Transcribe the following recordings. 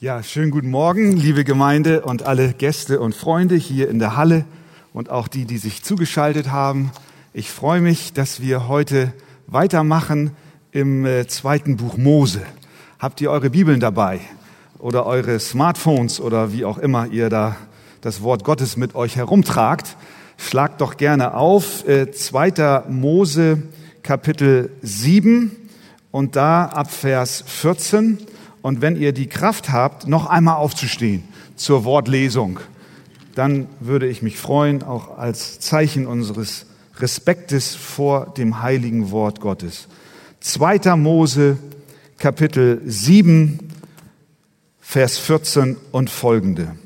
Ja, schönen guten Morgen, liebe Gemeinde und alle Gäste und Freunde hier in der Halle und auch die, die sich zugeschaltet haben. Ich freue mich, dass wir heute weitermachen im äh, zweiten Buch Mose. Habt ihr eure Bibeln dabei oder eure Smartphones oder wie auch immer ihr da das Wort Gottes mit euch herumtragt? Schlagt doch gerne auf, äh, zweiter Mose Kapitel 7 und da ab Vers 14 und wenn ihr die Kraft habt, noch einmal aufzustehen zur Wortlesung, dann würde ich mich freuen, auch als Zeichen unseres Respektes vor dem heiligen Wort Gottes. 2. Mose Kapitel 7, Vers 14 und folgende.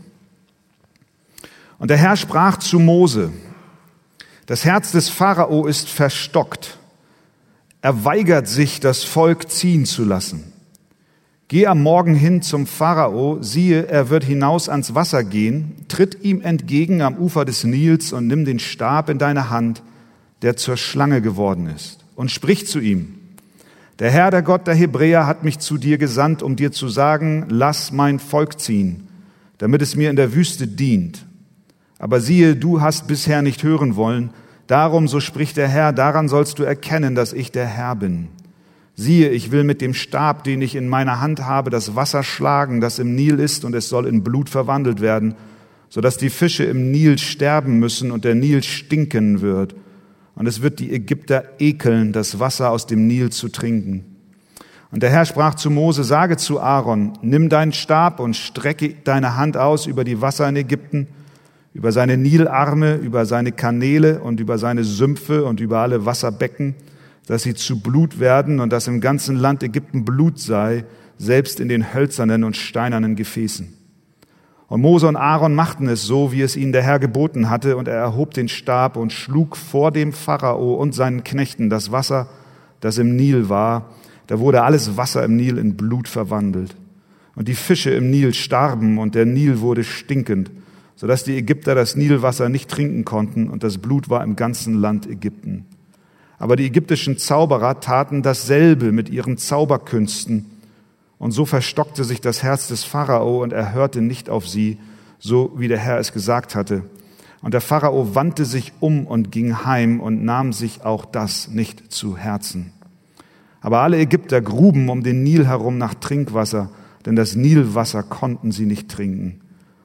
Und der Herr sprach zu Mose, das Herz des Pharao ist verstockt. Er weigert sich, das Volk ziehen zu lassen. Geh am Morgen hin zum Pharao, siehe, er wird hinaus ans Wasser gehen, tritt ihm entgegen am Ufer des Nils und nimm den Stab in deine Hand, der zur Schlange geworden ist, und sprich zu ihm. Der Herr, der Gott der Hebräer, hat mich zu dir gesandt, um dir zu sagen, lass mein Volk ziehen, damit es mir in der Wüste dient. Aber siehe, du hast bisher nicht hören wollen, darum, so spricht der Herr, daran sollst du erkennen, dass ich der Herr bin. Siehe, ich will mit dem Stab, den ich in meiner Hand habe, das Wasser schlagen, das im Nil ist, und es soll in Blut verwandelt werden, so dass die Fische im Nil sterben müssen und der Nil stinken wird. Und es wird die Ägypter ekeln, das Wasser aus dem Nil zu trinken. Und der Herr sprach zu Mose, sage zu Aaron, nimm deinen Stab und strecke deine Hand aus über die Wasser in Ägypten, über seine Nilarme, über seine Kanäle und über seine Sümpfe und über alle Wasserbecken, dass sie zu Blut werden und dass im ganzen Land Ägypten Blut sei, selbst in den hölzernen und steinernen Gefäßen. Und Mose und Aaron machten es so, wie es ihnen der Herr geboten hatte, und er erhob den Stab und schlug vor dem Pharao und seinen Knechten das Wasser, das im Nil war. Da wurde alles Wasser im Nil in Blut verwandelt. Und die Fische im Nil starben und der Nil wurde stinkend, sodass die Ägypter das Nilwasser nicht trinken konnten und das Blut war im ganzen Land Ägypten. Aber die ägyptischen Zauberer taten dasselbe mit ihren Zauberkünsten. Und so verstockte sich das Herz des Pharao und er hörte nicht auf sie, so wie der Herr es gesagt hatte. Und der Pharao wandte sich um und ging heim und nahm sich auch das nicht zu Herzen. Aber alle Ägypter gruben um den Nil herum nach Trinkwasser, denn das Nilwasser konnten sie nicht trinken.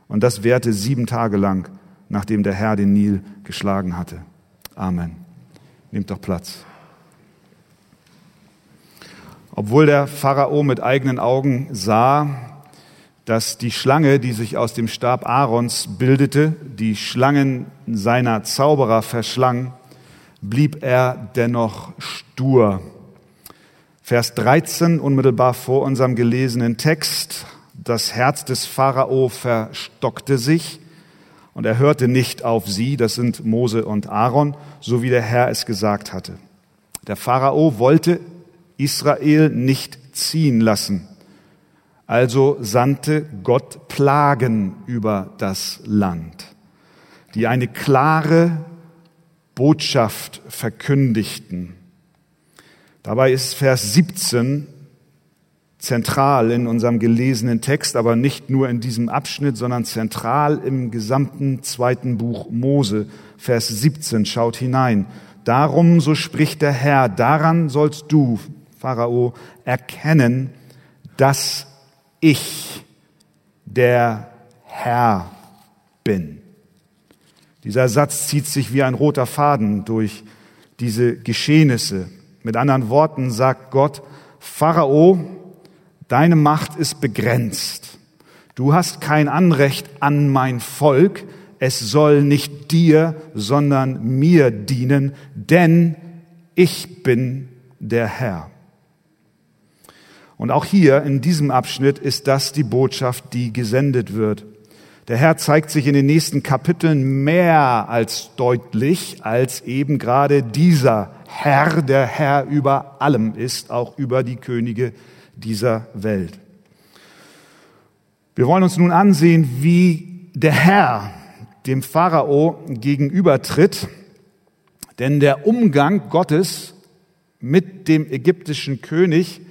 Und das währte sieben Tage lang, nachdem der Herr den Nil geschlagen hatte. Amen. Nehmt doch Platz. Obwohl der Pharao mit eigenen Augen sah, dass die Schlange, die sich aus dem Stab Aarons bildete, die Schlangen seiner Zauberer verschlang, blieb er dennoch stur. Vers 13, unmittelbar vor unserem gelesenen Text, das Herz des Pharao verstockte sich und er hörte nicht auf sie, das sind Mose und Aaron, so wie der Herr es gesagt hatte. Der Pharao wollte Israel nicht ziehen lassen. Also sandte Gott Plagen über das Land, die eine klare Botschaft verkündigten. Dabei ist Vers 17 zentral in unserem gelesenen Text, aber nicht nur in diesem Abschnitt, sondern zentral im gesamten zweiten Buch Mose. Vers 17 schaut hinein. Darum, so spricht der Herr, daran sollst du, Pharao, erkennen, dass ich der Herr bin. Dieser Satz zieht sich wie ein roter Faden durch diese Geschehnisse. Mit anderen Worten sagt Gott, Pharao, Deine Macht ist begrenzt. Du hast kein Anrecht an mein Volk. Es soll nicht dir, sondern mir dienen, denn ich bin der Herr. Und auch hier in diesem Abschnitt ist das die Botschaft, die gesendet wird. Der Herr zeigt sich in den nächsten Kapiteln mehr als deutlich, als eben gerade dieser Herr, der Herr über allem ist, auch über die Könige dieser Welt. Wir wollen uns nun ansehen, wie der Herr dem Pharao gegenübertritt, denn der Umgang Gottes mit dem ägyptischen König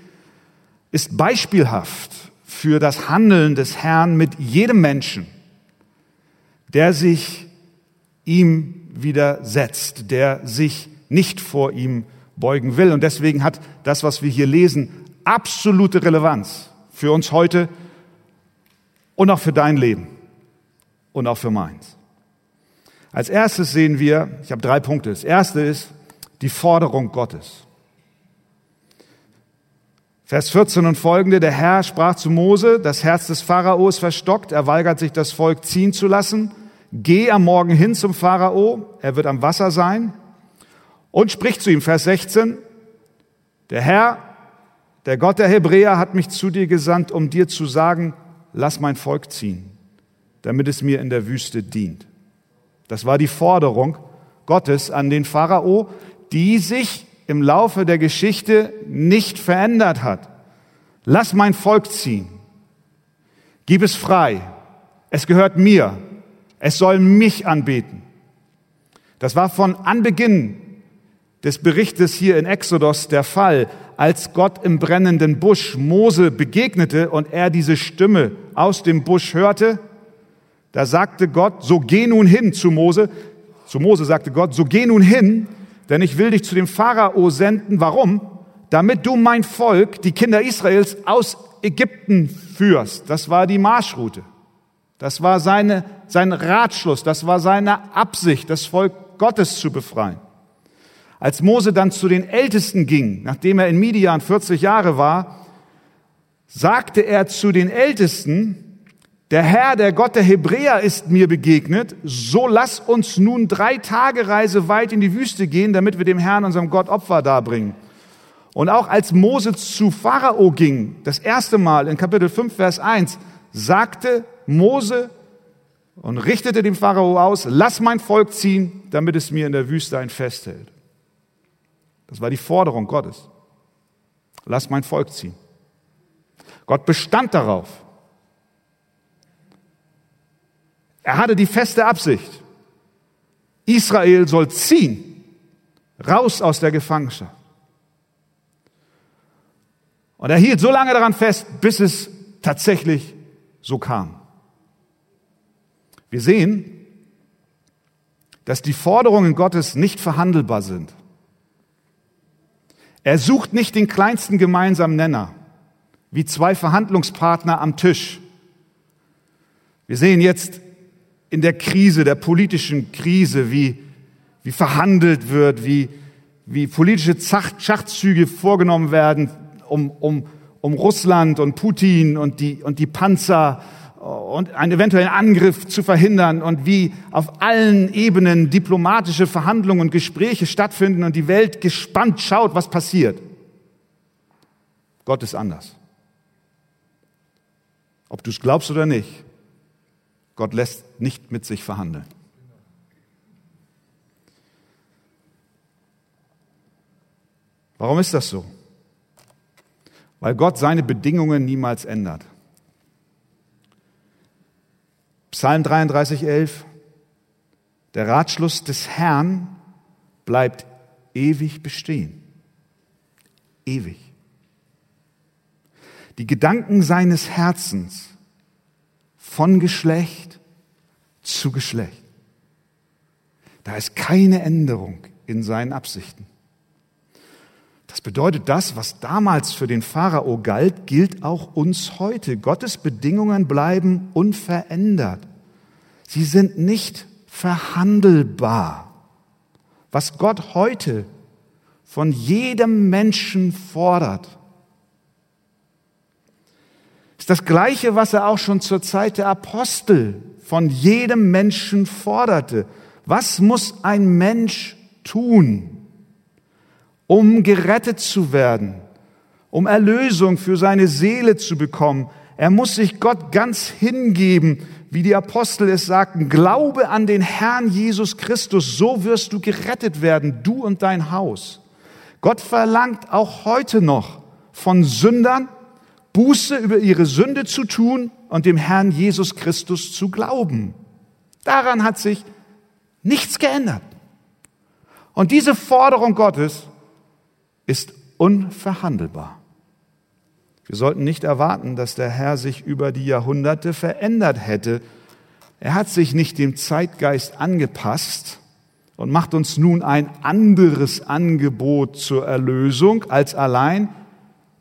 ist beispielhaft für das Handeln des Herrn mit jedem Menschen, der sich ihm widersetzt, der sich nicht vor ihm beugen will. Und deswegen hat das, was wir hier lesen, absolute Relevanz für uns heute und auch für dein Leben und auch für meins. Als erstes sehen wir, ich habe drei Punkte. Das erste ist die Forderung Gottes. Vers 14 und folgende, der Herr sprach zu Mose, das Herz des Pharao ist verstockt, er weigert sich, das Volk ziehen zu lassen. Geh am Morgen hin zum Pharao, er wird am Wasser sein und spricht zu ihm, Vers 16, der Herr, der Gott der Hebräer hat mich zu dir gesandt, um dir zu sagen, lass mein Volk ziehen, damit es mir in der Wüste dient. Das war die Forderung Gottes an den Pharao, die sich im Laufe der Geschichte nicht verändert hat. Lass mein Volk ziehen. Gib es frei. Es gehört mir. Es soll mich anbeten. Das war von Anbeginn des Berichtes hier in Exodus der Fall, als Gott im brennenden Busch Mose begegnete und er diese Stimme aus dem Busch hörte. Da sagte Gott, so geh nun hin zu Mose. Zu Mose sagte Gott, so geh nun hin, denn ich will dich zu dem Pharao senden. Warum? Damit du mein Volk, die Kinder Israels, aus Ägypten führst. Das war die Marschroute. Das war seine, sein Ratschluss. Das war seine Absicht, das Volk Gottes zu befreien. Als Mose dann zu den Ältesten ging, nachdem er in Midian 40 Jahre war, sagte er zu den Ältesten, der Herr, der Gott der Hebräer ist mir begegnet, so lass uns nun drei Tage Reise weit in die Wüste gehen, damit wir dem Herrn, unserem Gott, Opfer darbringen. Und auch als Mose zu Pharao ging, das erste Mal in Kapitel 5, Vers 1, sagte Mose und richtete dem Pharao aus, lass mein Volk ziehen, damit es mir in der Wüste ein Fest hält. Das war die Forderung Gottes. Lass mein Volk ziehen. Gott bestand darauf, Er hatte die feste Absicht, Israel soll ziehen, raus aus der Gefangenschaft. Und er hielt so lange daran fest, bis es tatsächlich so kam. Wir sehen, dass die Forderungen Gottes nicht verhandelbar sind. Er sucht nicht den kleinsten gemeinsamen Nenner, wie zwei Verhandlungspartner am Tisch. Wir sehen jetzt in der Krise, der politischen Krise, wie, wie verhandelt wird, wie, wie politische Schachzüge vorgenommen werden, um, um, um Russland und Putin und die, und die Panzer und einen eventuellen Angriff zu verhindern und wie auf allen Ebenen diplomatische Verhandlungen und Gespräche stattfinden und die Welt gespannt schaut, was passiert. Gott ist anders. Ob du es glaubst oder nicht, Gott lässt nicht mit sich verhandeln. Warum ist das so? Weil Gott seine Bedingungen niemals ändert. Psalm 33, 11. Der Ratschluss des Herrn bleibt ewig bestehen. Ewig. Die Gedanken seines Herzens von Geschlecht zu Geschlecht. Da ist keine Änderung in seinen Absichten. Das bedeutet, das, was damals für den Pharao galt, gilt auch uns heute. Gottes Bedingungen bleiben unverändert. Sie sind nicht verhandelbar. Was Gott heute von jedem Menschen fordert, ist das Gleiche, was er auch schon zur Zeit der Apostel von jedem Menschen forderte. Was muss ein Mensch tun, um gerettet zu werden, um Erlösung für seine Seele zu bekommen? Er muss sich Gott ganz hingeben, wie die Apostel es sagten. Glaube an den Herrn Jesus Christus, so wirst du gerettet werden, du und dein Haus. Gott verlangt auch heute noch von Sündern, Buße über ihre Sünde zu tun und dem Herrn Jesus Christus zu glauben. Daran hat sich nichts geändert. Und diese Forderung Gottes ist unverhandelbar. Wir sollten nicht erwarten, dass der Herr sich über die Jahrhunderte verändert hätte. Er hat sich nicht dem Zeitgeist angepasst und macht uns nun ein anderes Angebot zur Erlösung als allein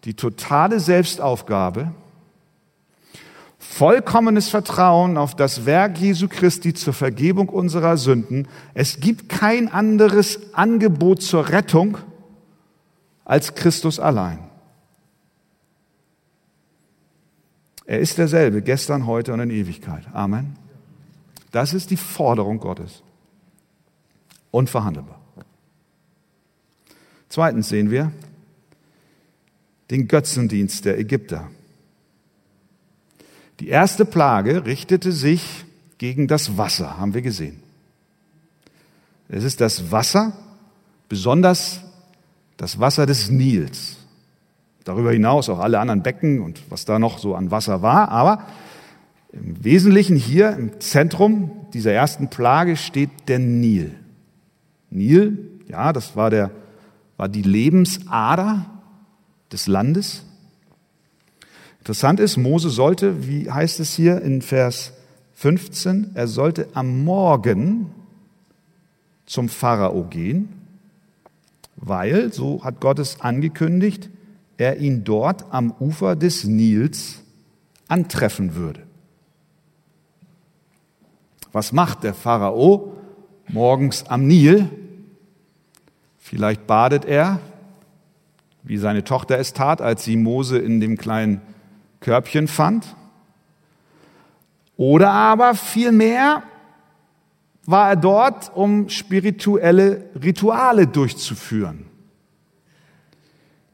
die totale Selbstaufgabe, vollkommenes Vertrauen auf das Werk Jesu Christi zur Vergebung unserer Sünden. Es gibt kein anderes Angebot zur Rettung als Christus allein. Er ist derselbe, gestern, heute und in Ewigkeit. Amen. Das ist die Forderung Gottes. Unverhandelbar. Zweitens sehen wir den Götzendienst der Ägypter. Die erste Plage richtete sich gegen das Wasser, haben wir gesehen. Es ist das Wasser, besonders das Wasser des Nils. Darüber hinaus auch alle anderen Becken und was da noch so an Wasser war. Aber im Wesentlichen hier im Zentrum dieser ersten Plage steht der Nil. Nil, ja, das war der, war die Lebensader des Landes. Interessant ist, Mose sollte, wie heißt es hier in Vers 15, er sollte am Morgen zum Pharao gehen, weil, so hat Gott es angekündigt, er ihn dort am Ufer des Nils antreffen würde. Was macht der Pharao morgens am Nil? Vielleicht badet er, wie seine Tochter es tat, als sie Mose in dem kleinen Körbchen fand. Oder aber vielmehr war er dort, um spirituelle Rituale durchzuführen.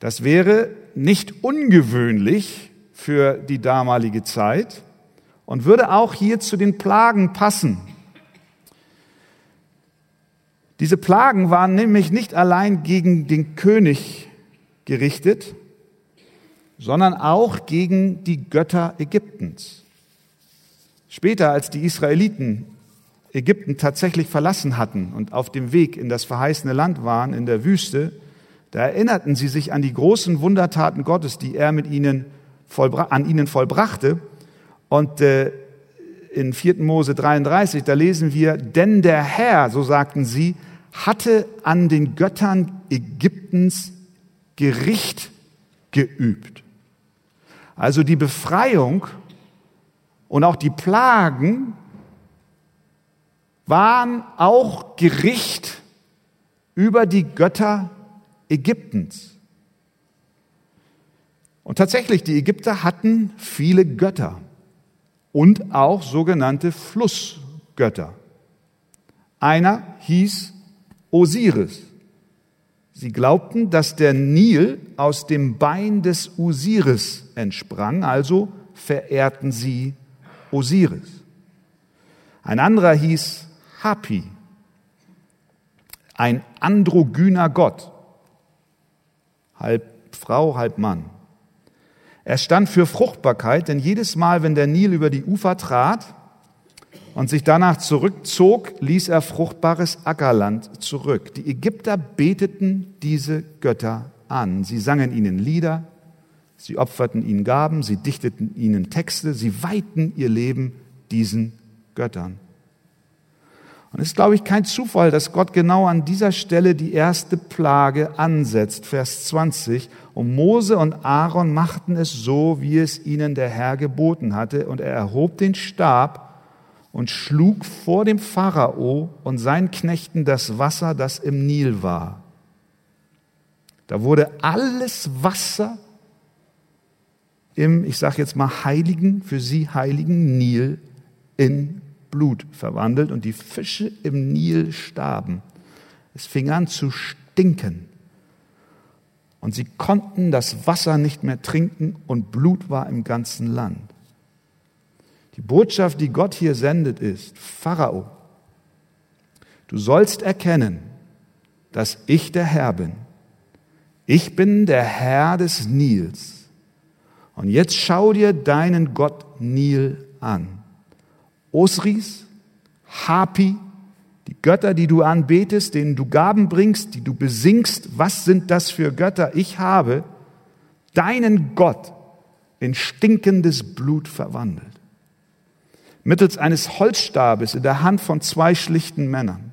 Das wäre nicht ungewöhnlich für die damalige Zeit und würde auch hier zu den Plagen passen. Diese Plagen waren nämlich nicht allein gegen den König gerichtet, sondern auch gegen die Götter Ägyptens. Später, als die Israeliten Ägypten tatsächlich verlassen hatten und auf dem Weg in das verheißene Land waren, in der Wüste, da erinnerten sie sich an die großen Wundertaten Gottes, die er mit ihnen an ihnen vollbrachte. Und äh, in 4. Mose 33, da lesen wir, denn der Herr, so sagten sie, hatte an den Göttern Ägyptens Gericht geübt. Also die Befreiung und auch die Plagen waren auch Gericht über die Götter Ägyptens. Und tatsächlich, die Ägypter hatten viele Götter und auch sogenannte Flussgötter. Einer hieß Osiris. Sie glaubten, dass der Nil aus dem Bein des Osiris entsprang, also verehrten sie Osiris. Ein anderer hieß Hapi, ein androgyner Gott, halb Frau, halb Mann. Er stand für Fruchtbarkeit, denn jedes Mal, wenn der Nil über die Ufer trat, und sich danach zurückzog, ließ er fruchtbares Ackerland zurück. Die Ägypter beteten diese Götter an. Sie sangen ihnen Lieder, sie opferten ihnen Gaben, sie dichteten ihnen Texte, sie weihten ihr Leben diesen Göttern. Und es ist, glaube ich, kein Zufall, dass Gott genau an dieser Stelle die erste Plage ansetzt, Vers 20. Und Mose und Aaron machten es so, wie es ihnen der Herr geboten hatte, und er erhob den Stab, und schlug vor dem Pharao und seinen Knechten das Wasser, das im Nil war. Da wurde alles Wasser im, ich sage jetzt mal, heiligen, für sie heiligen Nil in Blut verwandelt und die Fische im Nil starben. Es fing an zu stinken. Und sie konnten das Wasser nicht mehr trinken und Blut war im ganzen Land. Die Botschaft, die Gott hier sendet, ist, Pharao, du sollst erkennen, dass ich der Herr bin. Ich bin der Herr des Nils. Und jetzt schau dir deinen Gott Nil an. Osris, Hapi, die Götter, die du anbetest, denen du Gaben bringst, die du besingst, was sind das für Götter? Ich habe deinen Gott in stinkendes Blut verwandelt. Mittels eines Holzstabes in der Hand von zwei schlichten Männern.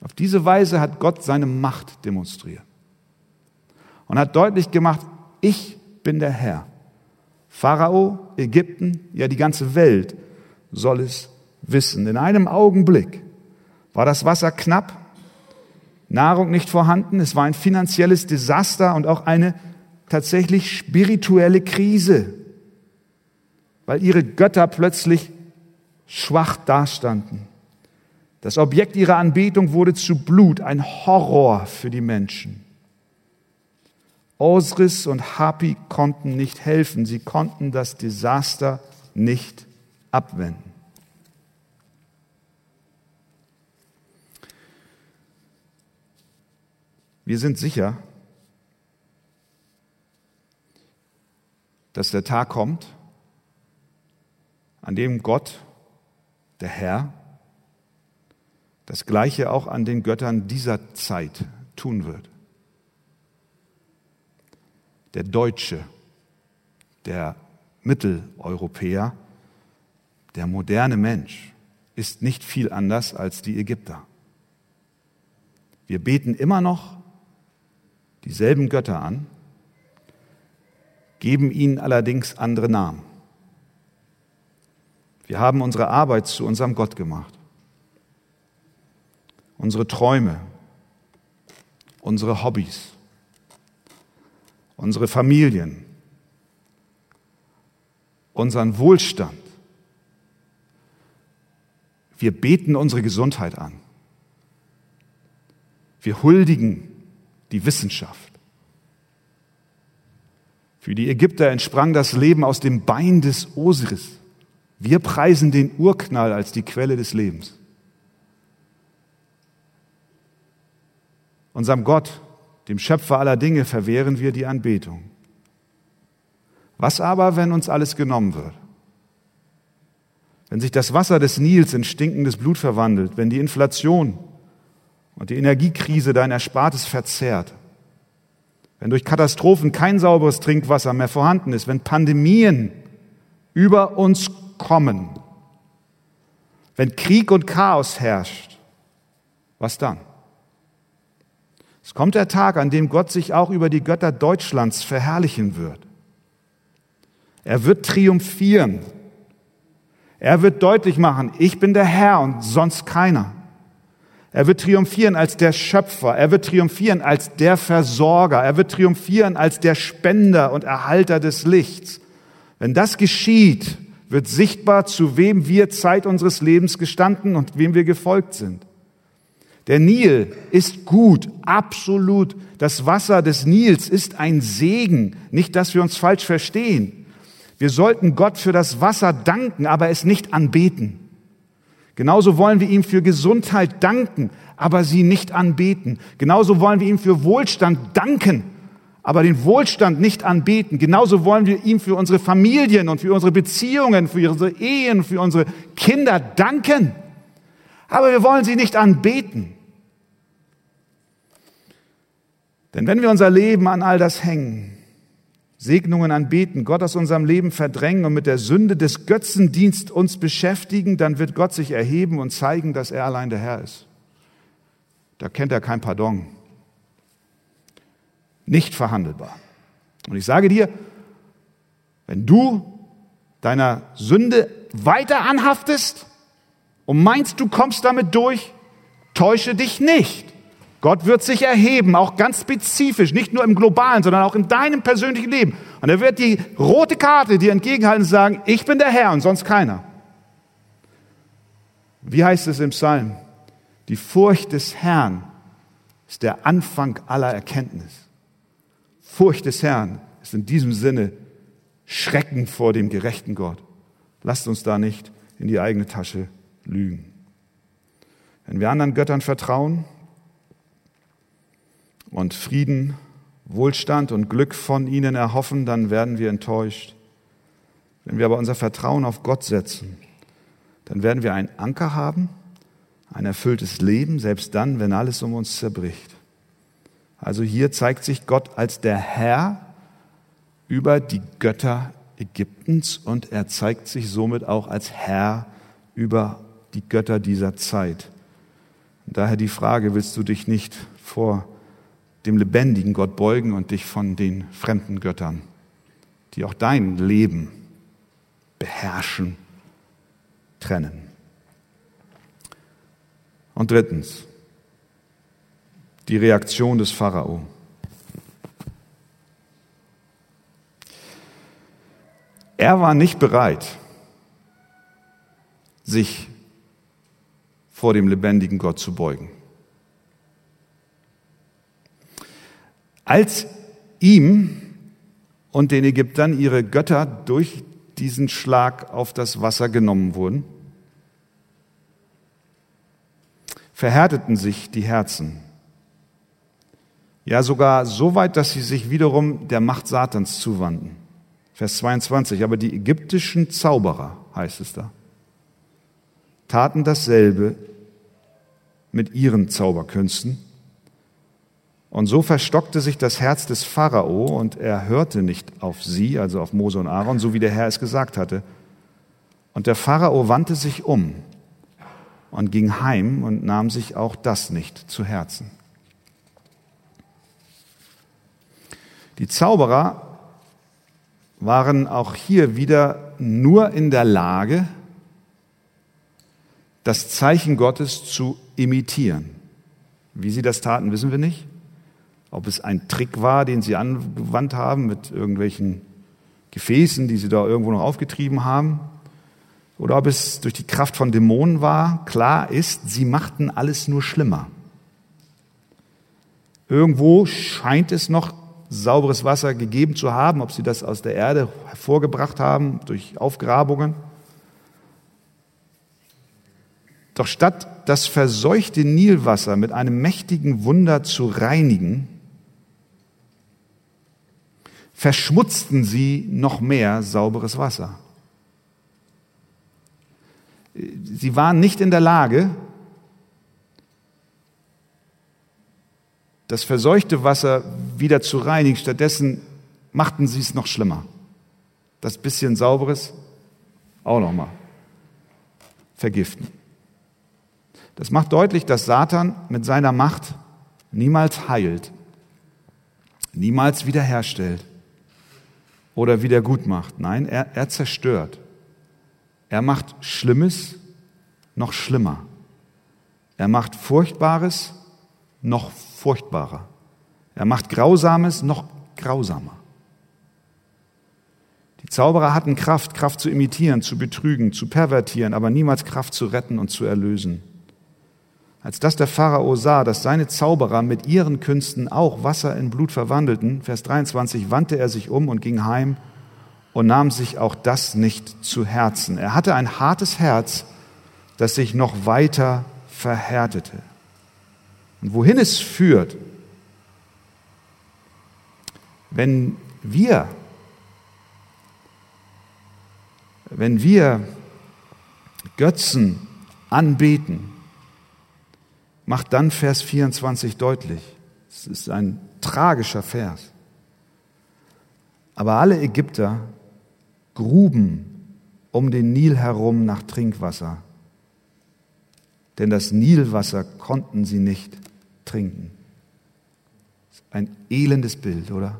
Auf diese Weise hat Gott seine Macht demonstriert und hat deutlich gemacht, ich bin der Herr. Pharao, Ägypten, ja die ganze Welt soll es wissen. In einem Augenblick war das Wasser knapp, Nahrung nicht vorhanden, es war ein finanzielles Desaster und auch eine tatsächlich spirituelle Krise, weil ihre Götter plötzlich schwach dastanden. Das Objekt ihrer Anbetung wurde zu Blut, ein Horror für die Menschen. Osiris und Hapi konnten nicht helfen, sie konnten das Desaster nicht abwenden. Wir sind sicher, dass der Tag kommt, an dem Gott, der Herr, das Gleiche auch an den Göttern dieser Zeit tun wird. Der Deutsche, der Mitteleuropäer, der moderne Mensch ist nicht viel anders als die Ägypter. Wir beten immer noch dieselben Götter an, geben ihnen allerdings andere Namen. Wir haben unsere Arbeit zu unserem Gott gemacht. Unsere Träume, unsere Hobbys, unsere Familien, unseren Wohlstand. Wir beten unsere Gesundheit an. Wir huldigen die Wissenschaft. Für die Ägypter entsprang das Leben aus dem Bein des Osiris. Wir preisen den Urknall als die Quelle des Lebens. Unserem Gott, dem Schöpfer aller Dinge, verwehren wir die Anbetung. Was aber, wenn uns alles genommen wird? Wenn sich das Wasser des Nils in stinkendes Blut verwandelt, wenn die Inflation und die Energiekrise dein Erspartes verzehrt, wenn durch Katastrophen kein sauberes Trinkwasser mehr vorhanden ist, wenn Pandemien über uns kommen, wenn Krieg und Chaos herrscht, was dann? Es kommt der Tag, an dem Gott sich auch über die Götter Deutschlands verherrlichen wird. Er wird triumphieren. Er wird deutlich machen, ich bin der Herr und sonst keiner. Er wird triumphieren als der Schöpfer. Er wird triumphieren als der Versorger. Er wird triumphieren als der Spender und Erhalter des Lichts. Wenn das geschieht, wird sichtbar, zu wem wir Zeit unseres Lebens gestanden und wem wir gefolgt sind. Der Nil ist gut, absolut. Das Wasser des Nils ist ein Segen. Nicht, dass wir uns falsch verstehen. Wir sollten Gott für das Wasser danken, aber es nicht anbeten. Genauso wollen wir ihm für Gesundheit danken, aber sie nicht anbeten. Genauso wollen wir ihm für Wohlstand danken, aber den Wohlstand nicht anbeten. Genauso wollen wir ihm für unsere Familien und für unsere Beziehungen, für unsere Ehen, für unsere Kinder danken. Aber wir wollen sie nicht anbeten. Denn wenn wir unser Leben an all das hängen, Segnungen anbeten, Gott aus unserem Leben verdrängen und mit der Sünde des Götzendienst uns beschäftigen, dann wird Gott sich erheben und zeigen, dass er allein der Herr ist. Da kennt er kein Pardon. Nicht verhandelbar. Und ich sage dir, wenn du deiner Sünde weiter anhaftest und meinst, du kommst damit durch, täusche dich nicht. Gott wird sich erheben, auch ganz spezifisch, nicht nur im globalen, sondern auch in deinem persönlichen Leben. Und er wird die rote Karte dir entgegenhalten und sagen, ich bin der Herr und sonst keiner. Wie heißt es im Psalm? Die Furcht des Herrn ist der Anfang aller Erkenntnis. Furcht des Herrn ist in diesem Sinne Schrecken vor dem gerechten Gott. Lasst uns da nicht in die eigene Tasche lügen. Wenn wir anderen Göttern vertrauen, und Frieden, Wohlstand und Glück von ihnen erhoffen, dann werden wir enttäuscht. Wenn wir aber unser Vertrauen auf Gott setzen, dann werden wir einen Anker haben, ein erfülltes Leben, selbst dann, wenn alles um uns zerbricht. Also hier zeigt sich Gott als der Herr über die Götter Ägyptens und er zeigt sich somit auch als Herr über die Götter dieser Zeit. Daher die Frage, willst du dich nicht vor dem lebendigen Gott beugen und dich von den fremden Göttern, die auch dein Leben beherrschen, trennen? Und drittens, die Reaktion des Pharao. Er war nicht bereit, sich vor dem lebendigen Gott zu beugen. Als ihm und den Ägyptern ihre Götter durch diesen Schlag auf das Wasser genommen wurden, verhärteten sich die Herzen. Ja, sogar so weit, dass sie sich wiederum der Macht Satans zuwandten. Vers 22. Aber die ägyptischen Zauberer, heißt es da, taten dasselbe mit ihren Zauberkünsten. Und so verstockte sich das Herz des Pharao und er hörte nicht auf sie, also auf Mose und Aaron, so wie der Herr es gesagt hatte. Und der Pharao wandte sich um und ging heim und nahm sich auch das nicht zu Herzen. Die Zauberer waren auch hier wieder nur in der Lage, das Zeichen Gottes zu imitieren. Wie sie das taten, wissen wir nicht. Ob es ein Trick war, den sie angewandt haben mit irgendwelchen Gefäßen, die sie da irgendwo noch aufgetrieben haben, oder ob es durch die Kraft von Dämonen war. Klar ist, sie machten alles nur schlimmer. Irgendwo scheint es noch sauberes Wasser gegeben zu haben, ob sie das aus der Erde hervorgebracht haben durch Aufgrabungen. Doch statt das verseuchte Nilwasser mit einem mächtigen Wunder zu reinigen, verschmutzten sie noch mehr sauberes Wasser. Sie waren nicht in der Lage, das verseuchte Wasser wieder zu reinigen. Stattdessen machten sie es noch schlimmer. Das bisschen sauberes auch noch mal vergiften. Das macht deutlich, dass Satan mit seiner Macht niemals heilt, niemals wiederherstellt oder wieder gut macht. Nein, er, er zerstört. Er macht Schlimmes noch schlimmer. Er macht Furchtbares noch furchtbarer. Er macht Grausames noch grausamer. Die Zauberer hatten Kraft, Kraft zu imitieren, zu betrügen, zu pervertieren, aber niemals Kraft zu retten und zu erlösen. Als das der Pharao sah, dass seine Zauberer mit ihren Künsten auch Wasser in Blut verwandelten, Vers 23, wandte er sich um und ging heim und nahm sich auch das nicht zu Herzen. Er hatte ein hartes Herz, das sich noch weiter verhärtete. Und wohin es führt, wenn wir, wenn wir Götzen anbeten, macht dann Vers 24 deutlich. Es ist ein tragischer Vers. Aber alle Ägypter gruben um den Nil herum nach Trinkwasser, denn das Nilwasser konnten sie nicht trinken. Ein elendes Bild, oder?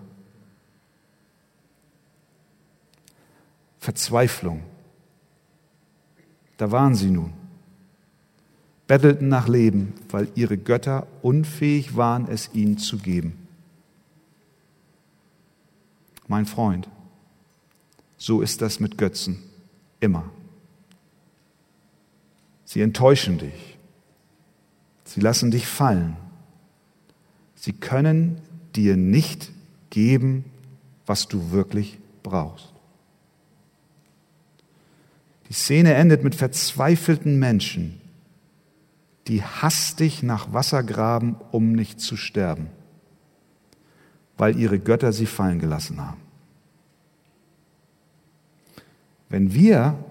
Verzweiflung. Da waren sie nun bettelten nach Leben, weil ihre Götter unfähig waren, es ihnen zu geben. Mein Freund, so ist das mit Götzen immer. Sie enttäuschen dich. Sie lassen dich fallen. Sie können dir nicht geben, was du wirklich brauchst. Die Szene endet mit verzweifelten Menschen, die hastig nach Wasser graben, um nicht zu sterben, weil ihre Götter sie fallen gelassen haben. Wenn wir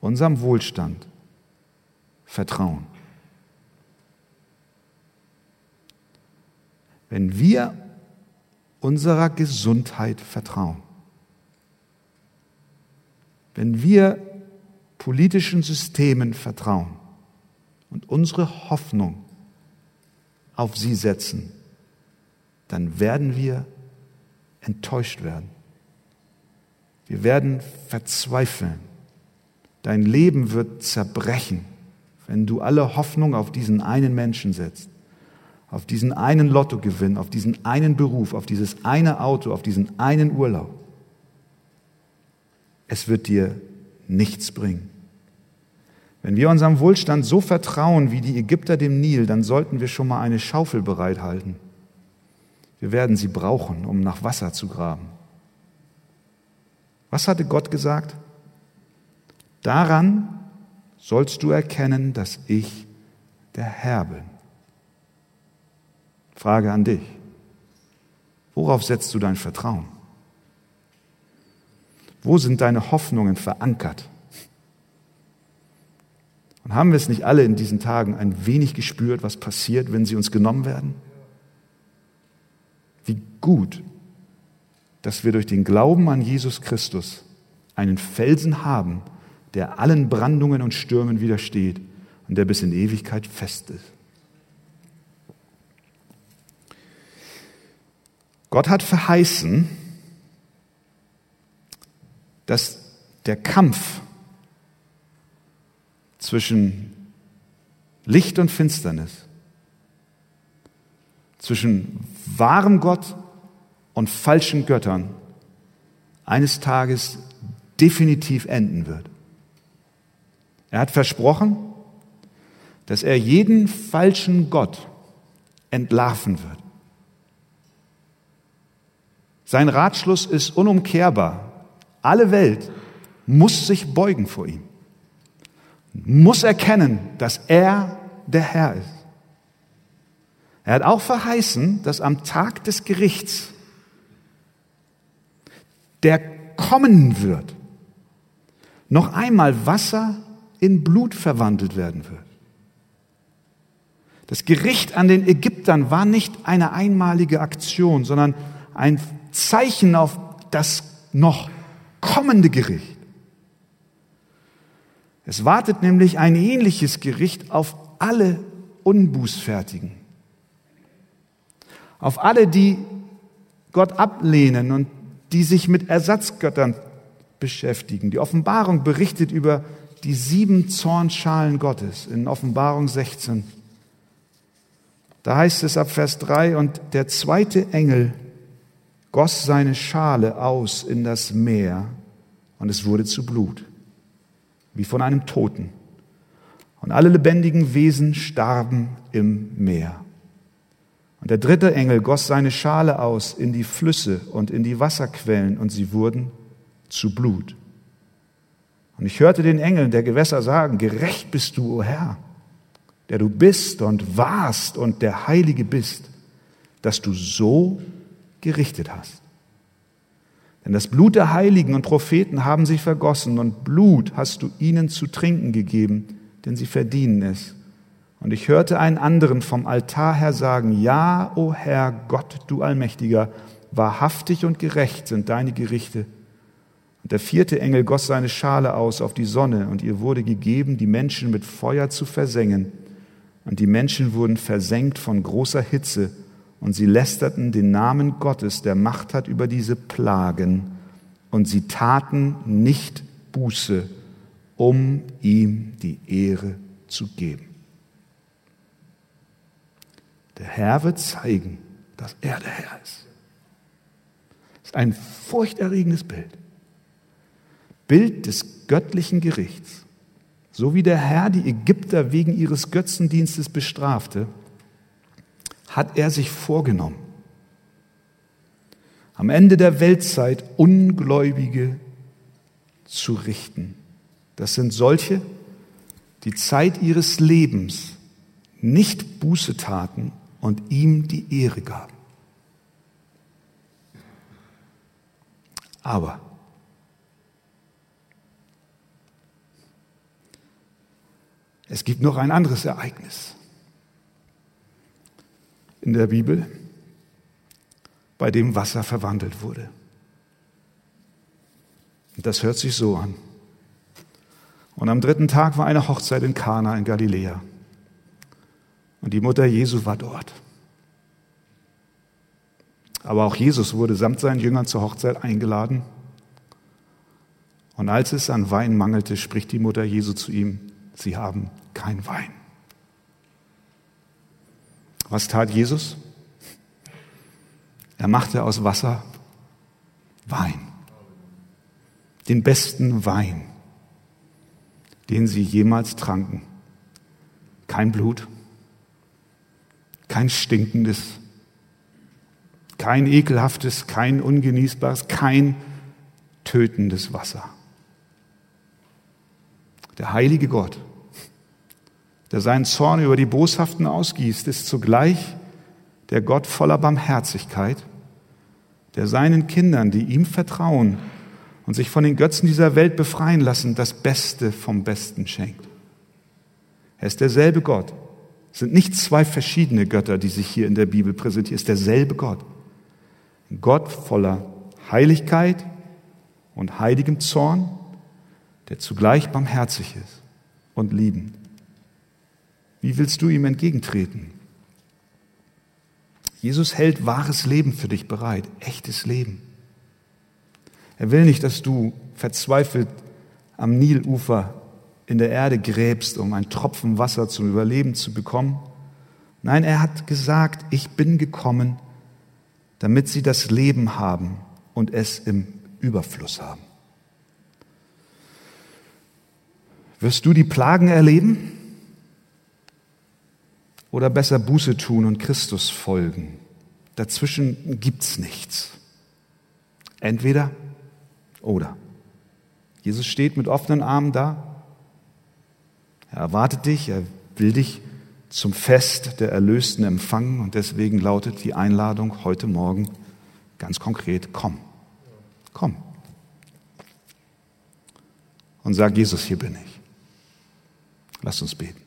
unserem Wohlstand vertrauen, wenn wir unserer Gesundheit vertrauen, wenn wir politischen Systemen vertrauen und unsere Hoffnung auf sie setzen, dann werden wir enttäuscht werden. Wir werden verzweifeln. Dein Leben wird zerbrechen, wenn du alle Hoffnung auf diesen einen Menschen setzt, auf diesen einen Lottogewinn, auf diesen einen Beruf, auf dieses eine Auto, auf diesen einen Urlaub. Es wird dir nichts bringen. Wenn wir unserem Wohlstand so vertrauen wie die Ägypter dem Nil, dann sollten wir schon mal eine Schaufel bereithalten. Wir werden sie brauchen, um nach Wasser zu graben. Was hatte Gott gesagt? Daran sollst du erkennen, dass ich der Herr bin. Frage an dich. Worauf setzt du dein Vertrauen? Wo sind deine Hoffnungen verankert? Und haben wir es nicht alle in diesen Tagen ein wenig gespürt, was passiert, wenn sie uns genommen werden? Wie gut, dass wir durch den Glauben an Jesus Christus einen Felsen haben, der allen Brandungen und Stürmen widersteht und der bis in Ewigkeit fest ist. Gott hat verheißen, dass der Kampf zwischen Licht und Finsternis, zwischen wahrem Gott und falschen Göttern eines Tages definitiv enden wird. Er hat versprochen, dass er jeden falschen Gott entlarven wird. Sein Ratschluss ist unumkehrbar. Alle Welt muss sich beugen vor ihm, muss erkennen, dass er der Herr ist. Er hat auch verheißen, dass am Tag des Gerichts, der kommen wird, noch einmal Wasser in Blut verwandelt werden wird. Das Gericht an den Ägyptern war nicht eine einmalige Aktion, sondern ein Zeichen auf das noch kommende Gericht. Es wartet nämlich ein ähnliches Gericht auf alle Unbußfertigen, auf alle, die Gott ablehnen und die sich mit Ersatzgöttern beschäftigen. Die Offenbarung berichtet über die sieben Zornschalen Gottes in Offenbarung 16. Da heißt es ab Vers 3, und der zweite Engel goss seine Schale aus in das Meer und es wurde zu Blut, wie von einem Toten. Und alle lebendigen Wesen starben im Meer. Und der dritte Engel goss seine Schale aus in die Flüsse und in die Wasserquellen und sie wurden zu Blut. Und ich hörte den Engeln der Gewässer sagen, gerecht bist du, o Herr, der du bist und warst und der Heilige bist, dass du so gerichtet hast. Denn das Blut der Heiligen und Propheten haben sich vergossen und Blut hast du ihnen zu trinken gegeben, denn sie verdienen es. Und ich hörte einen anderen vom Altar her sagen, ja, o Herr Gott, du Allmächtiger, wahrhaftig und gerecht sind deine Gerichte und der vierte Engel goss seine Schale aus auf die Sonne, und ihr wurde gegeben, die Menschen mit Feuer zu versengen. Und die Menschen wurden versenkt von großer Hitze, und sie lästerten den Namen Gottes, der Macht hat über diese Plagen, und sie taten nicht Buße, um ihm die Ehre zu geben. Der Herr wird zeigen, dass er der Herr ist. Das ist ein furchterregendes Bild. Bild des göttlichen Gerichts. So wie der Herr die Ägypter wegen ihres Götzendienstes bestrafte, hat er sich vorgenommen, am Ende der Weltzeit Ungläubige zu richten. Das sind solche, die Zeit ihres Lebens nicht Buße taten und ihm die Ehre gaben. Aber Es gibt noch ein anderes Ereignis in der Bibel, bei dem Wasser verwandelt wurde. Und das hört sich so an. Und am dritten Tag war eine Hochzeit in Kana in Galiläa. Und die Mutter Jesu war dort. Aber auch Jesus wurde samt seinen Jüngern zur Hochzeit eingeladen. Und als es an Wein mangelte, spricht die Mutter Jesu zu ihm, sie haben kein Wein. Was tat Jesus? Er machte aus Wasser Wein. Den besten Wein, den sie jemals tranken. Kein Blut, kein stinkendes, kein ekelhaftes, kein ungenießbares, kein tötendes Wasser. Der heilige Gott, der seinen Zorn über die Boshaften ausgießt, ist zugleich der Gott voller Barmherzigkeit, der seinen Kindern, die ihm vertrauen und sich von den Götzen dieser Welt befreien lassen, das Beste vom Besten schenkt. Er ist derselbe Gott. Es sind nicht zwei verschiedene Götter, die sich hier in der Bibel präsentieren. Es ist derselbe Gott. Gott voller Heiligkeit und heiligem Zorn, der zugleich barmherzig ist und liebend. Wie willst du ihm entgegentreten? Jesus hält wahres Leben für dich bereit, echtes Leben. Er will nicht, dass du verzweifelt am Nilufer in der Erde gräbst, um einen Tropfen Wasser zum Überleben zu bekommen. Nein, er hat gesagt, ich bin gekommen, damit sie das Leben haben und es im Überfluss haben. Wirst du die Plagen erleben oder besser Buße tun und Christus folgen? Dazwischen gibt's nichts. Entweder oder. Jesus steht mit offenen Armen da. Er erwartet dich, er will dich zum Fest der Erlösten empfangen und deswegen lautet die Einladung heute Morgen ganz konkret, komm, komm. Und sag Jesus, hier bin ich. Lass uns beten.